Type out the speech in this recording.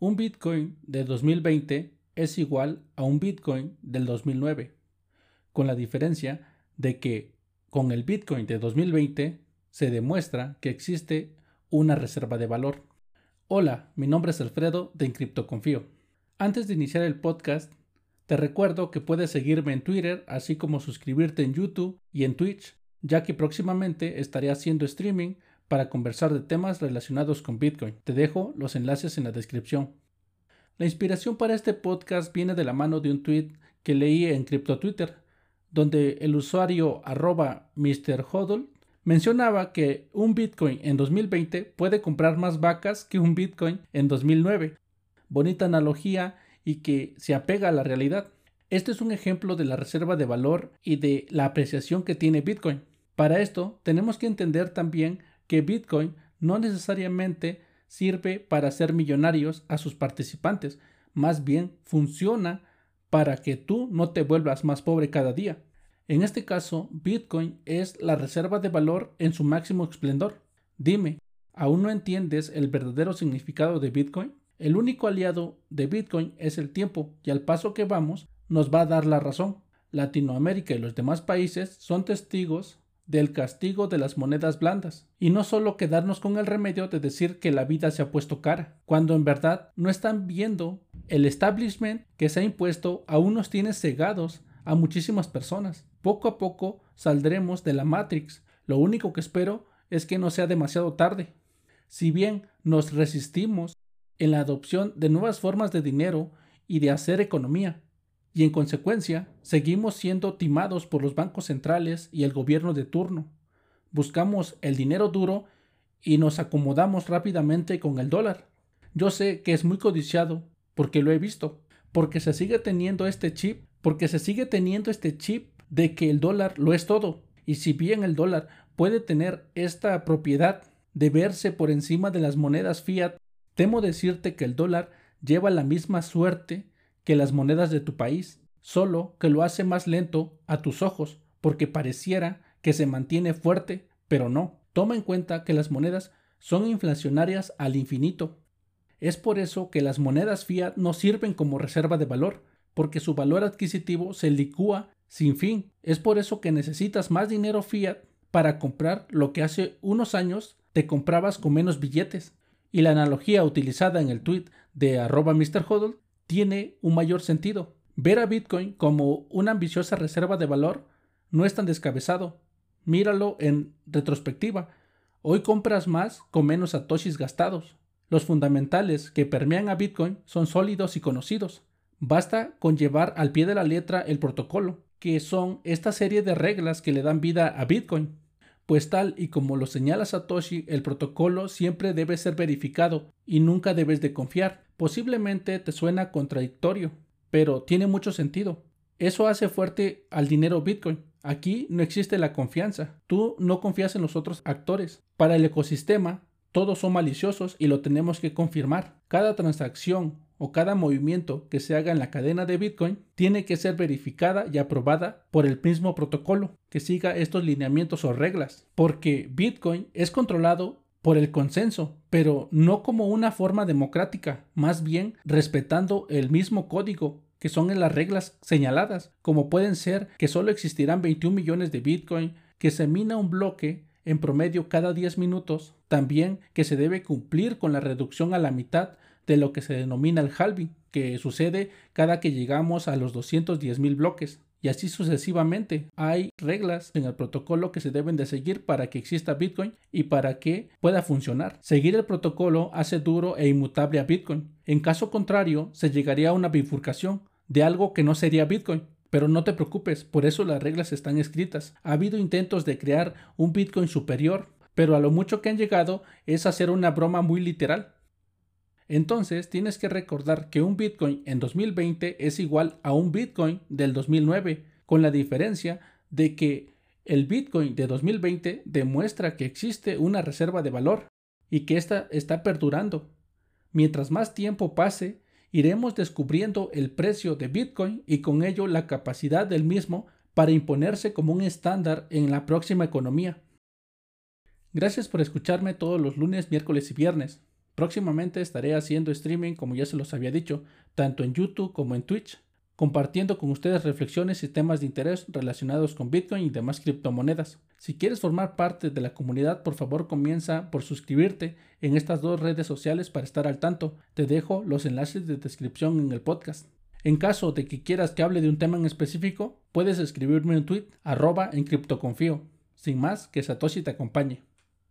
Un Bitcoin de 2020 es igual a un Bitcoin del 2009, con la diferencia de que con el Bitcoin de 2020 se demuestra que existe una reserva de valor. Hola, mi nombre es Alfredo de Confío. Antes de iniciar el podcast, te recuerdo que puedes seguirme en Twitter, así como suscribirte en YouTube y en Twitch, ya que próximamente estaré haciendo streaming para conversar de temas relacionados con Bitcoin. Te dejo los enlaces en la descripción. La inspiración para este podcast viene de la mano de un tweet que leí en Crypto Twitter, donde el usuario arroba MrHodl mencionaba que un Bitcoin en 2020 puede comprar más vacas que un Bitcoin en 2009. Bonita analogía y que se apega a la realidad. Este es un ejemplo de la reserva de valor y de la apreciación que tiene Bitcoin. Para esto tenemos que entender también que Bitcoin no necesariamente sirve para hacer millonarios a sus participantes, más bien funciona para que tú no te vuelvas más pobre cada día. En este caso, Bitcoin es la reserva de valor en su máximo esplendor. Dime, ¿aún no entiendes el verdadero significado de Bitcoin? El único aliado de Bitcoin es el tiempo y al paso que vamos nos va a dar la razón. Latinoamérica y los demás países son testigos del castigo de las monedas blandas, y no solo quedarnos con el remedio de decir que la vida se ha puesto cara, cuando en verdad no están viendo el establishment que se ha impuesto aún nos tiene cegados a muchísimas personas. Poco a poco saldremos de la Matrix. Lo único que espero es que no sea demasiado tarde. Si bien nos resistimos en la adopción de nuevas formas de dinero y de hacer economía, y en consecuencia seguimos siendo timados por los bancos centrales y el gobierno de turno. Buscamos el dinero duro y nos acomodamos rápidamente con el dólar. Yo sé que es muy codiciado porque lo he visto, porque se sigue teniendo este chip, porque se sigue teniendo este chip de que el dólar lo es todo. Y si bien el dólar puede tener esta propiedad de verse por encima de las monedas fiat, temo decirte que el dólar lleva la misma suerte que las monedas de tu país, solo que lo hace más lento a tus ojos, porque pareciera que se mantiene fuerte, pero no. Toma en cuenta que las monedas son inflacionarias al infinito. Es por eso que las monedas fiat no sirven como reserva de valor, porque su valor adquisitivo se licúa sin fin. Es por eso que necesitas más dinero fiat para comprar lo que hace unos años te comprabas con menos billetes. Y la analogía utilizada en el tweet de arroba MrHodl tiene un mayor sentido. Ver a Bitcoin como una ambiciosa reserva de valor no es tan descabezado. Míralo en retrospectiva. Hoy compras más con menos satoshis gastados. Los fundamentales que permean a Bitcoin son sólidos y conocidos. Basta con llevar al pie de la letra el protocolo, que son esta serie de reglas que le dan vida a Bitcoin. Pues tal y como lo señala Satoshi, el protocolo siempre debe ser verificado y nunca debes de confiar. Posiblemente te suena contradictorio, pero tiene mucho sentido. Eso hace fuerte al dinero Bitcoin. Aquí no existe la confianza. Tú no confías en los otros actores. Para el ecosistema, todos son maliciosos y lo tenemos que confirmar. Cada transacción o cada movimiento que se haga en la cadena de Bitcoin tiene que ser verificada y aprobada por el mismo protocolo que siga estos lineamientos o reglas, porque Bitcoin es controlado por el consenso, pero no como una forma democrática, más bien respetando el mismo código que son en las reglas señaladas, como pueden ser que solo existirán 21 millones de Bitcoin, que se mina un bloque en promedio cada 10 minutos, también que se debe cumplir con la reducción a la mitad de lo que se denomina el halving, que sucede cada que llegamos a los 210 mil bloques y así sucesivamente. Hay reglas en el protocolo que se deben de seguir para que exista Bitcoin y para que pueda funcionar. Seguir el protocolo hace duro e inmutable a Bitcoin. En caso contrario, se llegaría a una bifurcación de algo que no sería Bitcoin. Pero no te preocupes, por eso las reglas están escritas. Ha habido intentos de crear un Bitcoin superior, pero a lo mucho que han llegado es hacer una broma muy literal. Entonces tienes que recordar que un Bitcoin en 2020 es igual a un Bitcoin del 2009, con la diferencia de que el Bitcoin de 2020 demuestra que existe una reserva de valor y que ésta está perdurando. Mientras más tiempo pase, iremos descubriendo el precio de Bitcoin y con ello la capacidad del mismo para imponerse como un estándar en la próxima economía. Gracias por escucharme todos los lunes, miércoles y viernes. Próximamente estaré haciendo streaming, como ya se los había dicho, tanto en YouTube como en Twitch, compartiendo con ustedes reflexiones y temas de interés relacionados con Bitcoin y demás criptomonedas. Si quieres formar parte de la comunidad, por favor comienza por suscribirte en estas dos redes sociales para estar al tanto. Te dejo los enlaces de descripción en el podcast. En caso de que quieras que hable de un tema en específico, puedes escribirme un tweet arroba en criptoconfío. Sin más, que Satoshi te acompañe.